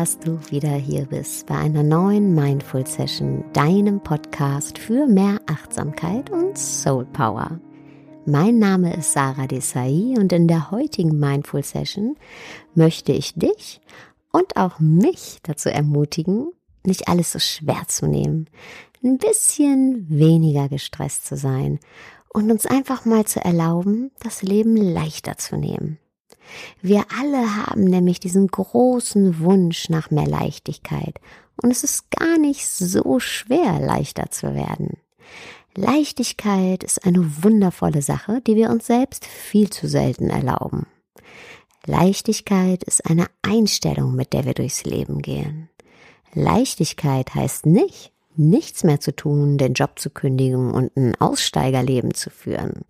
Dass du wieder hier bist bei einer neuen Mindful Session, deinem Podcast für mehr Achtsamkeit und Soul Power. Mein Name ist Sarah Desai und in der heutigen Mindful Session möchte ich dich und auch mich dazu ermutigen, nicht alles so schwer zu nehmen, ein bisschen weniger gestresst zu sein und uns einfach mal zu erlauben, das Leben leichter zu nehmen. Wir alle haben nämlich diesen großen Wunsch nach mehr Leichtigkeit und es ist gar nicht so schwer, leichter zu werden. Leichtigkeit ist eine wundervolle Sache, die wir uns selbst viel zu selten erlauben. Leichtigkeit ist eine Einstellung, mit der wir durchs Leben gehen. Leichtigkeit heißt nicht, nichts mehr zu tun, den Job zu kündigen und ein Aussteigerleben zu führen.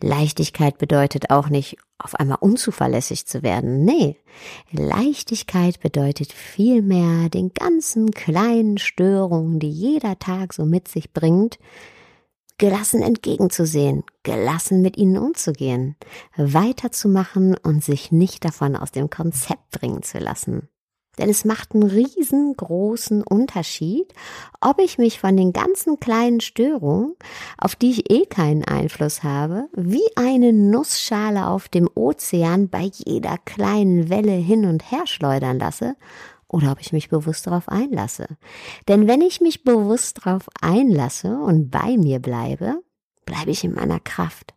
Leichtigkeit bedeutet auch nicht, auf einmal unzuverlässig zu werden. Nee, Leichtigkeit bedeutet vielmehr, den ganzen kleinen Störungen, die jeder Tag so mit sich bringt, gelassen entgegenzusehen, gelassen mit ihnen umzugehen, weiterzumachen und sich nicht davon aus dem Konzept bringen zu lassen. Denn es macht einen riesengroßen Unterschied, ob ich mich von den ganzen kleinen Störungen, auf die ich eh keinen Einfluss habe, wie eine Nussschale auf dem Ozean bei jeder kleinen Welle hin und her schleudern lasse, oder ob ich mich bewusst darauf einlasse. Denn wenn ich mich bewusst darauf einlasse und bei mir bleibe, bleibe ich in meiner Kraft.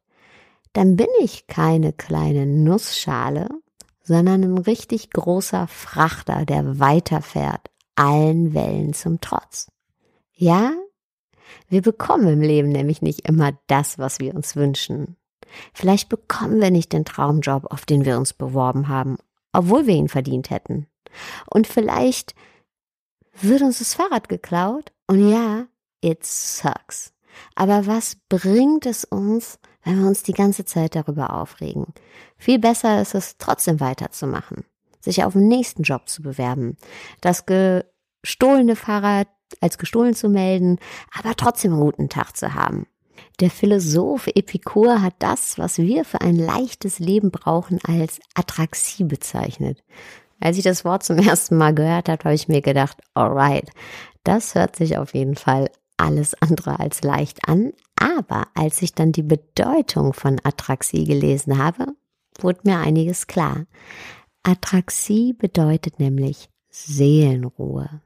Dann bin ich keine kleine Nussschale, sondern ein richtig großer Frachter, der weiterfährt, allen Wellen zum Trotz. Ja, wir bekommen im Leben nämlich nicht immer das, was wir uns wünschen. Vielleicht bekommen wir nicht den Traumjob, auf den wir uns beworben haben, obwohl wir ihn verdient hätten. Und vielleicht wird uns das Fahrrad geklaut und ja, it sucks. Aber was bringt es uns, wenn wir uns die ganze Zeit darüber aufregen. Viel besser ist es, trotzdem weiterzumachen, sich auf den nächsten Job zu bewerben, das gestohlene Fahrrad als gestohlen zu melden, aber trotzdem einen guten Tag zu haben. Der Philosoph Epikur hat das, was wir für ein leichtes Leben brauchen, als Atraxie bezeichnet. Als ich das Wort zum ersten Mal gehört habe, habe ich mir gedacht, alright, das hört sich auf jeden Fall alles andere als leicht an, aber als ich dann die Bedeutung von Atraxie gelesen habe, wurde mir einiges klar. Atraxie bedeutet nämlich Seelenruhe.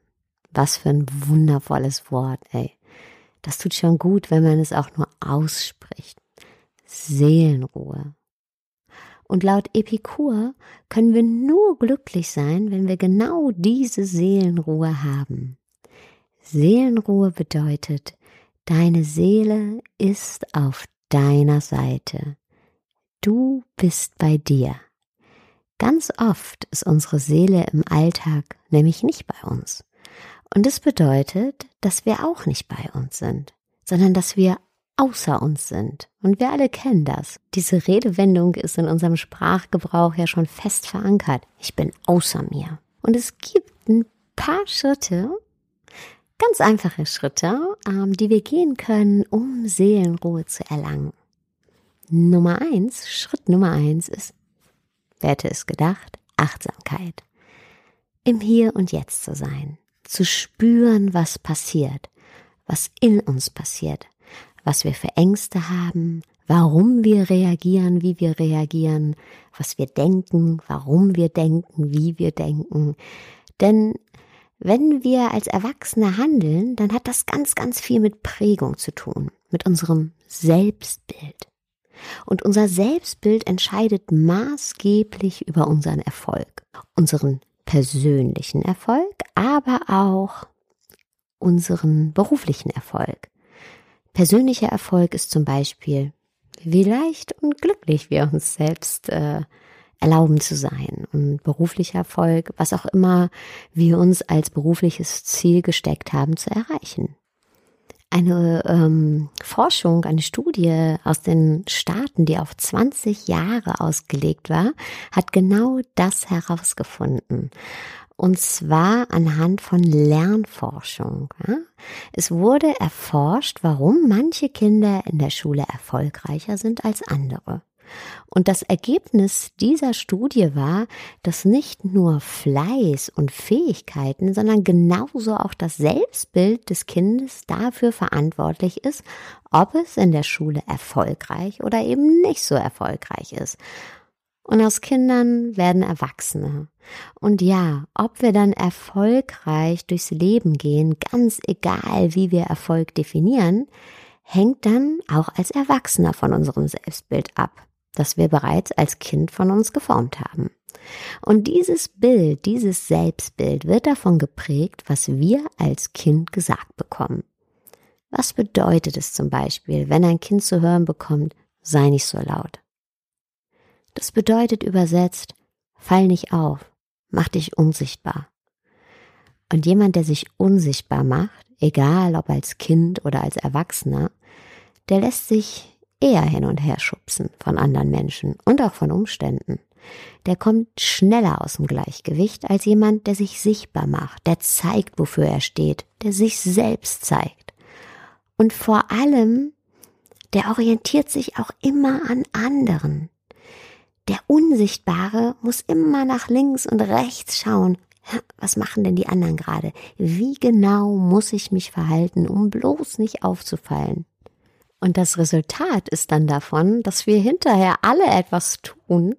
Was für ein wundervolles Wort, ey. Das tut schon gut, wenn man es auch nur ausspricht. Seelenruhe. Und laut Epikur können wir nur glücklich sein, wenn wir genau diese Seelenruhe haben. Seelenruhe bedeutet, deine Seele ist auf deiner Seite. Du bist bei dir. Ganz oft ist unsere Seele im Alltag nämlich nicht bei uns. Und es bedeutet, dass wir auch nicht bei uns sind, sondern dass wir außer uns sind. Und wir alle kennen das. Diese Redewendung ist in unserem Sprachgebrauch ja schon fest verankert. Ich bin außer mir. Und es gibt ein paar Schritte, Ganz einfache Schritte, ähm, die wir gehen können, um Seelenruhe zu erlangen. Nummer eins, Schritt Nummer eins ist, wer hätte es gedacht, Achtsamkeit. Im Hier und Jetzt zu sein, zu spüren, was passiert, was in uns passiert, was wir für Ängste haben, warum wir reagieren, wie wir reagieren, was wir denken, warum wir denken, wie wir denken. Denn wenn wir als Erwachsene handeln, dann hat das ganz, ganz viel mit Prägung zu tun, mit unserem Selbstbild. Und unser Selbstbild entscheidet maßgeblich über unseren Erfolg, unseren persönlichen Erfolg, aber auch unseren beruflichen Erfolg. Persönlicher Erfolg ist zum Beispiel, wie leicht und glücklich wir uns selbst äh, erlauben zu sein und beruflicher Erfolg, was auch immer wir uns als berufliches Ziel gesteckt haben, zu erreichen. Eine ähm, Forschung, eine Studie aus den Staaten, die auf 20 Jahre ausgelegt war, hat genau das herausgefunden. Und zwar anhand von Lernforschung. Es wurde erforscht, warum manche Kinder in der Schule erfolgreicher sind als andere. Und das Ergebnis dieser Studie war, dass nicht nur Fleiß und Fähigkeiten, sondern genauso auch das Selbstbild des Kindes dafür verantwortlich ist, ob es in der Schule erfolgreich oder eben nicht so erfolgreich ist. Und aus Kindern werden Erwachsene. Und ja, ob wir dann erfolgreich durchs Leben gehen, ganz egal, wie wir Erfolg definieren, hängt dann auch als Erwachsener von unserem Selbstbild ab, das wir bereits als Kind von uns geformt haben. Und dieses Bild, dieses Selbstbild wird davon geprägt, was wir als Kind gesagt bekommen. Was bedeutet es zum Beispiel, wenn ein Kind zu hören bekommt, sei nicht so laut? Das bedeutet übersetzt, fall nicht auf, mach dich unsichtbar. Und jemand, der sich unsichtbar macht, egal ob als Kind oder als Erwachsener, der lässt sich eher hin und her schubsen von anderen Menschen und auch von Umständen. Der kommt schneller aus dem Gleichgewicht als jemand, der sich sichtbar macht, der zeigt, wofür er steht, der sich selbst zeigt. Und vor allem, der orientiert sich auch immer an anderen. Der Unsichtbare muss immer nach links und rechts schauen. Was machen denn die anderen gerade? Wie genau muss ich mich verhalten, um bloß nicht aufzufallen? Und das Resultat ist dann davon, dass wir hinterher alle etwas tun,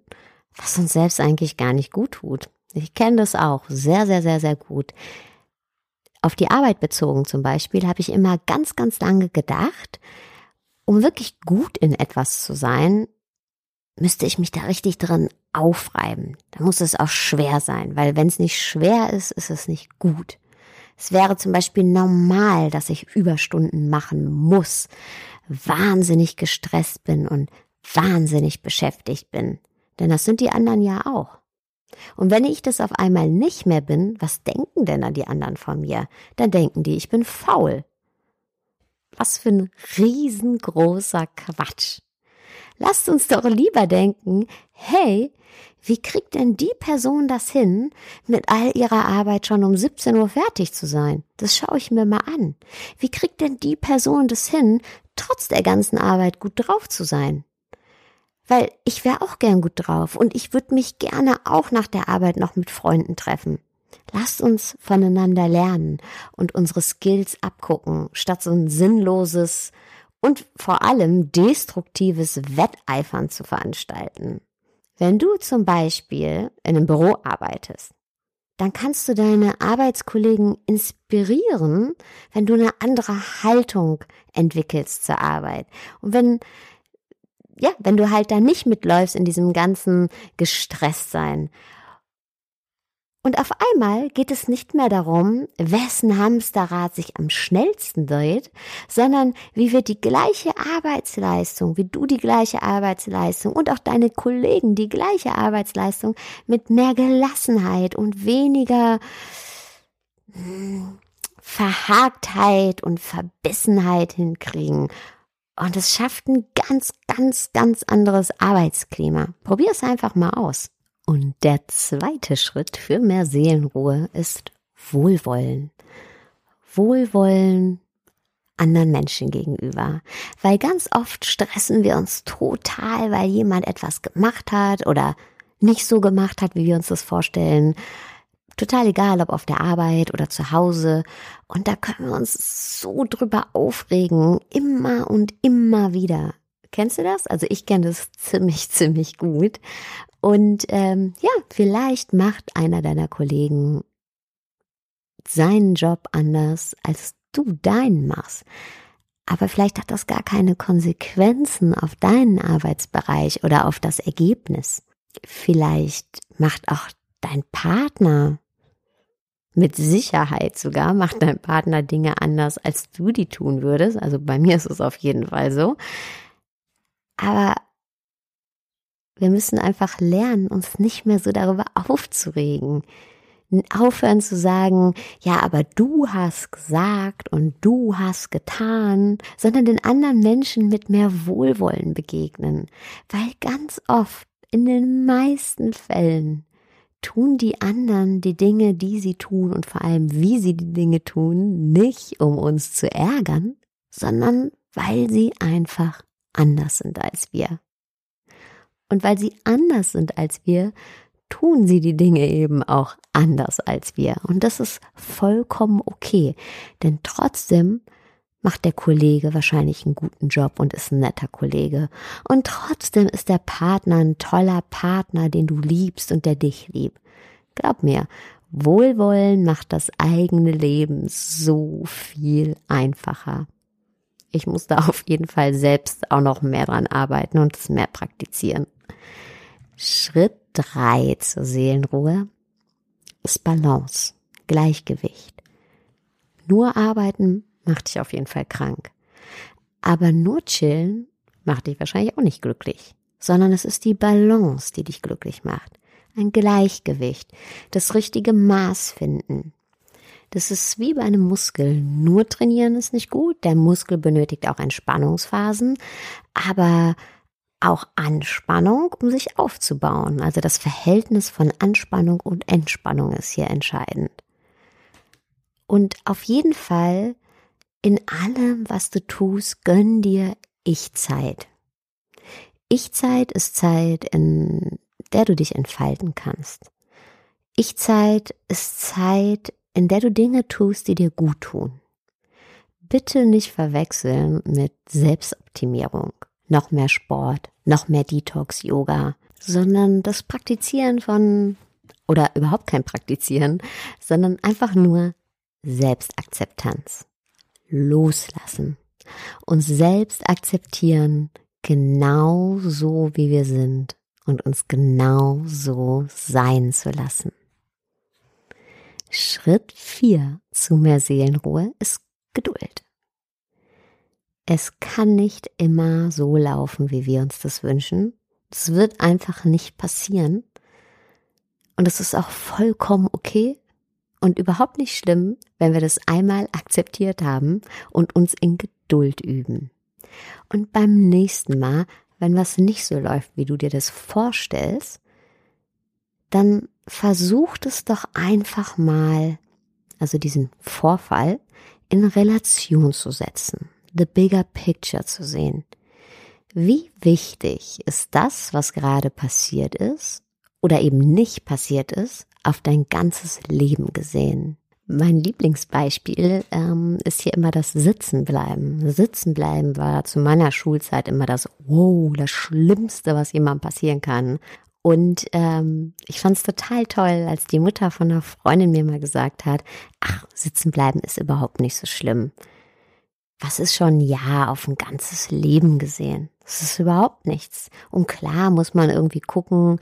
was uns selbst eigentlich gar nicht gut tut. Ich kenne das auch sehr, sehr, sehr, sehr gut. Auf die Arbeit bezogen zum Beispiel habe ich immer ganz, ganz lange gedacht, um wirklich gut in etwas zu sein, müsste ich mich da richtig drin aufreiben. Da muss es auch schwer sein, weil wenn es nicht schwer ist, ist es nicht gut. Es wäre zum Beispiel normal, dass ich Überstunden machen muss, wahnsinnig gestresst bin und wahnsinnig beschäftigt bin. Denn das sind die anderen ja auch. Und wenn ich das auf einmal nicht mehr bin, was denken denn dann die anderen von mir? Dann denken die, ich bin faul. Was für ein riesengroßer Quatsch. Lasst uns doch lieber denken, hey, wie kriegt denn die Person das hin, mit all ihrer Arbeit schon um 17 Uhr fertig zu sein? Das schaue ich mir mal an. Wie kriegt denn die Person das hin, trotz der ganzen Arbeit gut drauf zu sein? Weil ich wäre auch gern gut drauf und ich würde mich gerne auch nach der Arbeit noch mit Freunden treffen. Lasst uns voneinander lernen und unsere Skills abgucken, statt so ein sinnloses und vor allem destruktives Wetteifern zu veranstalten. Wenn du zum Beispiel in einem Büro arbeitest, dann kannst du deine Arbeitskollegen inspirieren, wenn du eine andere Haltung entwickelst zur Arbeit. Und wenn, ja, wenn du halt da nicht mitläufst in diesem ganzen Gestresstsein und auf einmal geht es nicht mehr darum, wessen Hamsterrad sich am schnellsten dreht, sondern wie wir die gleiche Arbeitsleistung, wie du die gleiche Arbeitsleistung und auch deine Kollegen die gleiche Arbeitsleistung mit mehr Gelassenheit und weniger hm, Verhagtheit und Verbissenheit hinkriegen. Und es schafft ein ganz, ganz, ganz anderes Arbeitsklima. Probier es einfach mal aus. Und der zweite Schritt für mehr Seelenruhe ist Wohlwollen. Wohlwollen anderen Menschen gegenüber. Weil ganz oft stressen wir uns total, weil jemand etwas gemacht hat oder nicht so gemacht hat, wie wir uns das vorstellen. Total egal, ob auf der Arbeit oder zu Hause. Und da können wir uns so drüber aufregen, immer und immer wieder. Kennst du das? Also ich kenne das ziemlich, ziemlich gut. Und ähm, ja, vielleicht macht einer deiner Kollegen seinen Job anders, als du deinen machst. Aber vielleicht hat das gar keine Konsequenzen auf deinen Arbeitsbereich oder auf das Ergebnis. Vielleicht macht auch dein Partner mit Sicherheit sogar macht dein Partner Dinge anders, als du die tun würdest. Also bei mir ist es auf jeden Fall so. Aber wir müssen einfach lernen, uns nicht mehr so darüber aufzuregen. Aufhören zu sagen, ja, aber du hast gesagt und du hast getan, sondern den anderen Menschen mit mehr Wohlwollen begegnen. Weil ganz oft, in den meisten Fällen, tun die anderen die Dinge, die sie tun und vor allem, wie sie die Dinge tun, nicht um uns zu ärgern, sondern weil sie einfach anders sind als wir. Und weil sie anders sind als wir, tun sie die Dinge eben auch anders als wir. Und das ist vollkommen okay. Denn trotzdem macht der Kollege wahrscheinlich einen guten Job und ist ein netter Kollege. Und trotzdem ist der Partner ein toller Partner, den du liebst und der dich liebt. Glaub mir, Wohlwollen macht das eigene Leben so viel einfacher. Ich muss da auf jeden Fall selbst auch noch mehr dran arbeiten und es mehr praktizieren. Schritt drei zur Seelenruhe ist Balance, Gleichgewicht. Nur arbeiten macht dich auf jeden Fall krank. Aber nur chillen macht dich wahrscheinlich auch nicht glücklich, sondern es ist die Balance, die dich glücklich macht. Ein Gleichgewicht, das richtige Maß finden. Das ist wie bei einem Muskel. Nur trainieren ist nicht gut. Der Muskel benötigt auch Entspannungsphasen, aber auch Anspannung, um sich aufzubauen. Also das Verhältnis von Anspannung und Entspannung ist hier entscheidend. Und auf jeden Fall in allem, was du tust, gönn dir Ich-Zeit. Ich-Zeit ist Zeit, in der du dich entfalten kannst. Ich-Zeit ist Zeit, in der du Dinge tust, die dir gut tun. Bitte nicht verwechseln mit Selbstoptimierung, noch mehr Sport, noch mehr Detox-Yoga, sondern das Praktizieren von, oder überhaupt kein Praktizieren, sondern einfach nur Selbstakzeptanz. Loslassen, uns selbst akzeptieren, genau so wie wir sind. Und uns genau so sein zu lassen. Schritt 4 zu mehr Seelenruhe ist Geduld. Es kann nicht immer so laufen, wie wir uns das wünschen. Es wird einfach nicht passieren. Und es ist auch vollkommen okay und überhaupt nicht schlimm, wenn wir das einmal akzeptiert haben und uns in Geduld üben. Und beim nächsten Mal, wenn was nicht so läuft, wie du dir das vorstellst, dann versucht es doch einfach mal, also diesen Vorfall in Relation zu setzen, the bigger picture zu sehen. Wie wichtig ist das, was gerade passiert ist oder eben nicht passiert ist, auf dein ganzes Leben gesehen. Mein Lieblingsbeispiel ähm, ist hier immer das Sitzenbleiben. Sitzenbleiben war zu meiner Schulzeit immer das, wow, das Schlimmste, was jemandem passieren kann. Und ähm, ich fand es total toll, als die Mutter von einer Freundin mir mal gesagt hat, ach, Sitzenbleiben ist überhaupt nicht so schlimm. Was ist schon ein Jahr auf ein ganzes Leben gesehen? Das ist überhaupt nichts. Und klar muss man irgendwie gucken,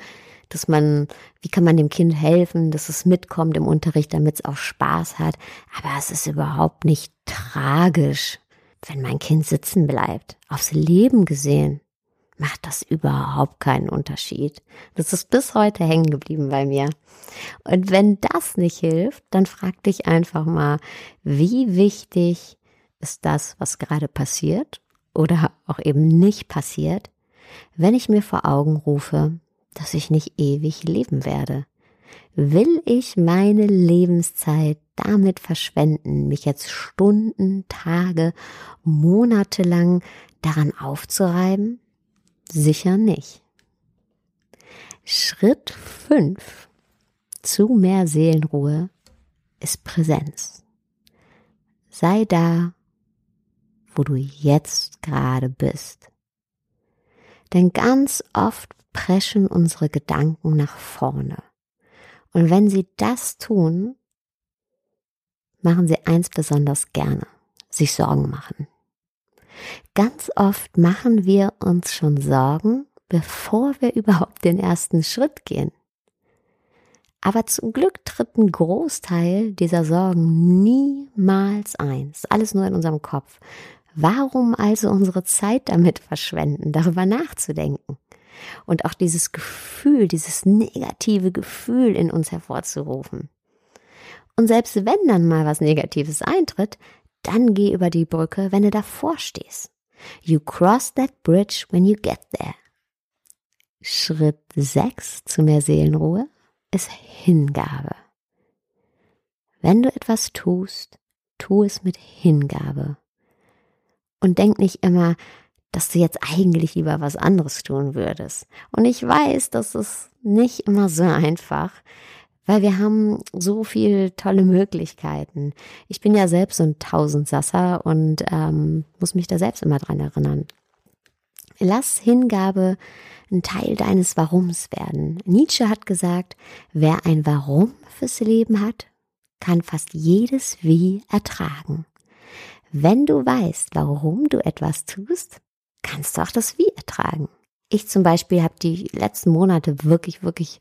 dass man, wie kann man dem Kind helfen, dass es mitkommt im Unterricht, damit es auch Spaß hat. Aber es ist überhaupt nicht tragisch, wenn mein Kind sitzen bleibt. Aufs Leben gesehen macht das überhaupt keinen Unterschied. Das ist bis heute hängen geblieben bei mir. Und wenn das nicht hilft, dann frag dich einfach mal, wie wichtig ist das, was gerade passiert oder auch eben nicht passiert, wenn ich mir vor Augen rufe, dass ich nicht ewig leben werde? Will ich meine Lebenszeit damit verschwenden, mich jetzt Stunden, Tage, Monate lang daran aufzureiben? Sicher nicht. Schritt 5 zu mehr Seelenruhe ist Präsenz. Sei da, wo du jetzt gerade bist. Denn ganz oft preschen unsere Gedanken nach vorne. Und wenn sie das tun, machen sie eins besonders gerne, sich Sorgen machen. Ganz oft machen wir uns schon Sorgen, bevor wir überhaupt den ersten Schritt gehen. Aber zum Glück tritt ein Großteil dieser Sorgen niemals ein. ist alles nur in unserem Kopf. Warum also unsere Zeit damit verschwenden, darüber nachzudenken? und auch dieses Gefühl, dieses negative Gefühl in uns hervorzurufen. Und selbst wenn dann mal was Negatives eintritt, dann geh über die Brücke, wenn du davor stehst. You cross that bridge when you get there. Schritt 6 zu mehr Seelenruhe ist Hingabe. Wenn du etwas tust, tu es mit Hingabe. Und denk nicht immer, dass du jetzt eigentlich lieber was anderes tun würdest. Und ich weiß, das ist nicht immer so einfach, weil wir haben so viel tolle Möglichkeiten. Ich bin ja selbst so ein Tausendsasser und ähm, muss mich da selbst immer dran erinnern. Lass Hingabe ein Teil deines Warums werden. Nietzsche hat gesagt, wer ein Warum fürs Leben hat, kann fast jedes Wie ertragen. Wenn du weißt, warum du etwas tust, kannst du auch das Wie ertragen. Ich zum Beispiel habe die letzten Monate wirklich, wirklich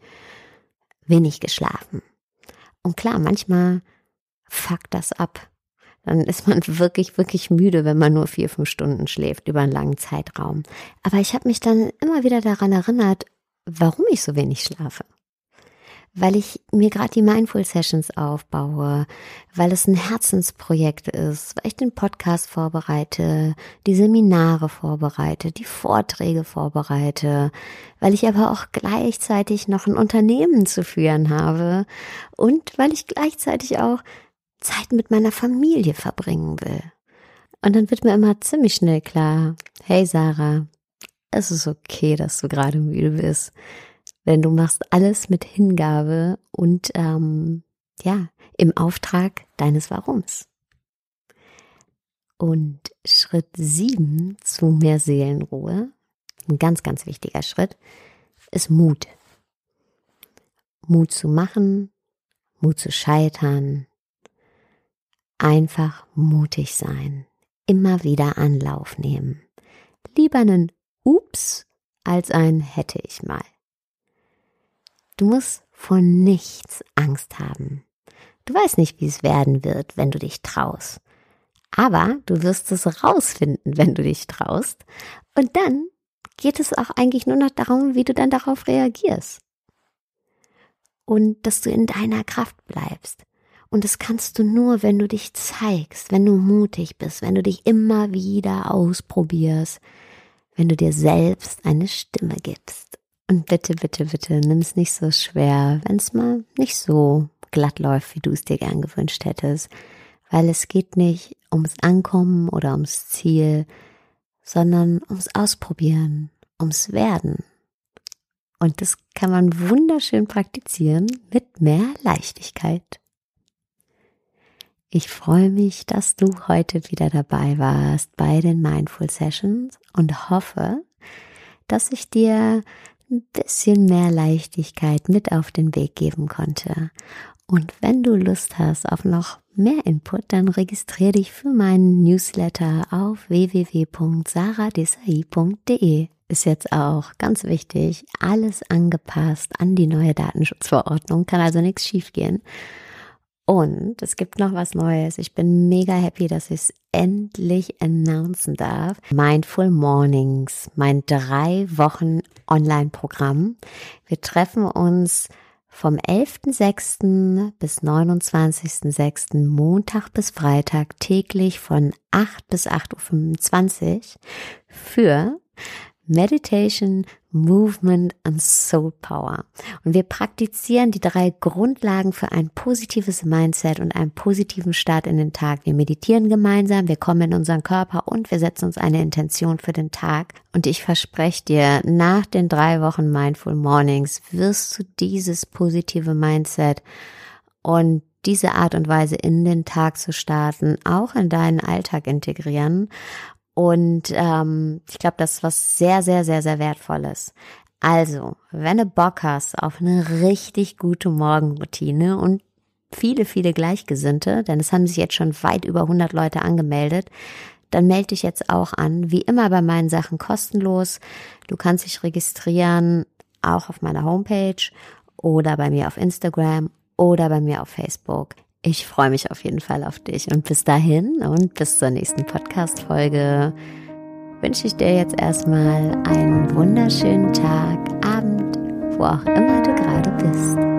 wenig geschlafen. Und klar, manchmal fuckt das ab. Dann ist man wirklich, wirklich müde, wenn man nur vier, fünf Stunden schläft über einen langen Zeitraum. Aber ich habe mich dann immer wieder daran erinnert, warum ich so wenig schlafe weil ich mir gerade die Mindful Sessions aufbaue, weil es ein Herzensprojekt ist, weil ich den Podcast vorbereite, die Seminare vorbereite, die Vorträge vorbereite, weil ich aber auch gleichzeitig noch ein Unternehmen zu führen habe und weil ich gleichzeitig auch Zeit mit meiner Familie verbringen will. Und dann wird mir immer ziemlich schnell klar, hey Sarah, es ist okay, dass du gerade müde bist. Denn du machst alles mit Hingabe und ähm, ja, im Auftrag deines Warums. Und Schritt sieben zu mehr Seelenruhe, ein ganz, ganz wichtiger Schritt, ist Mut. Mut zu machen, Mut zu scheitern, einfach mutig sein, immer wieder Anlauf nehmen. Lieber einen Ups als ein hätte ich mal. Du musst vor nichts Angst haben. Du weißt nicht, wie es werden wird, wenn du dich traust. Aber du wirst es rausfinden, wenn du dich traust. Und dann geht es auch eigentlich nur noch darum, wie du dann darauf reagierst. Und dass du in deiner Kraft bleibst. Und das kannst du nur, wenn du dich zeigst, wenn du mutig bist, wenn du dich immer wieder ausprobierst, wenn du dir selbst eine Stimme gibst. Und bitte, bitte, bitte, nimm es nicht so schwer, wenn es mal nicht so glatt läuft, wie du es dir gern gewünscht hättest. Weil es geht nicht ums Ankommen oder ums Ziel, sondern ums Ausprobieren, ums Werden. Und das kann man wunderschön praktizieren mit mehr Leichtigkeit. Ich freue mich, dass du heute wieder dabei warst bei den Mindful Sessions und hoffe, dass ich dir bisschen mehr Leichtigkeit mit auf den Weg geben konnte. Und wenn du Lust hast auf noch mehr Input, dann registriere dich für meinen Newsletter auf www.saradesai.de. Ist jetzt auch ganz wichtig, alles angepasst an die neue Datenschutzverordnung, kann also nichts schiefgehen. Und es gibt noch was Neues. Ich bin mega happy, dass ich es endlich announcen darf. Mindful Mornings, mein drei Wochen Online-Programm. Wir treffen uns vom 11.06. bis 29.06. Montag bis Freitag täglich von 8 bis 8.25 Uhr für Meditation, Movement und Soul Power. Und wir praktizieren die drei Grundlagen für ein positives Mindset und einen positiven Start in den Tag. Wir meditieren gemeinsam, wir kommen in unseren Körper und wir setzen uns eine Intention für den Tag. Und ich verspreche dir, nach den drei Wochen Mindful Mornings wirst du dieses positive Mindset und diese Art und Weise in den Tag zu starten, auch in deinen Alltag integrieren und ähm, ich glaube, das ist was sehr, sehr, sehr, sehr Wertvolles. Also, wenn du Bock hast auf eine richtig gute Morgenroutine und viele, viele Gleichgesinnte, denn es haben sich jetzt schon weit über 100 Leute angemeldet, dann melde dich jetzt auch an. Wie immer bei meinen Sachen kostenlos. Du kannst dich registrieren, auch auf meiner Homepage oder bei mir auf Instagram oder bei mir auf Facebook. Ich freue mich auf jeden Fall auf dich und bis dahin und bis zur nächsten Podcast-Folge wünsche ich dir jetzt erstmal einen wunderschönen Tag, Abend, wo auch immer du gerade bist.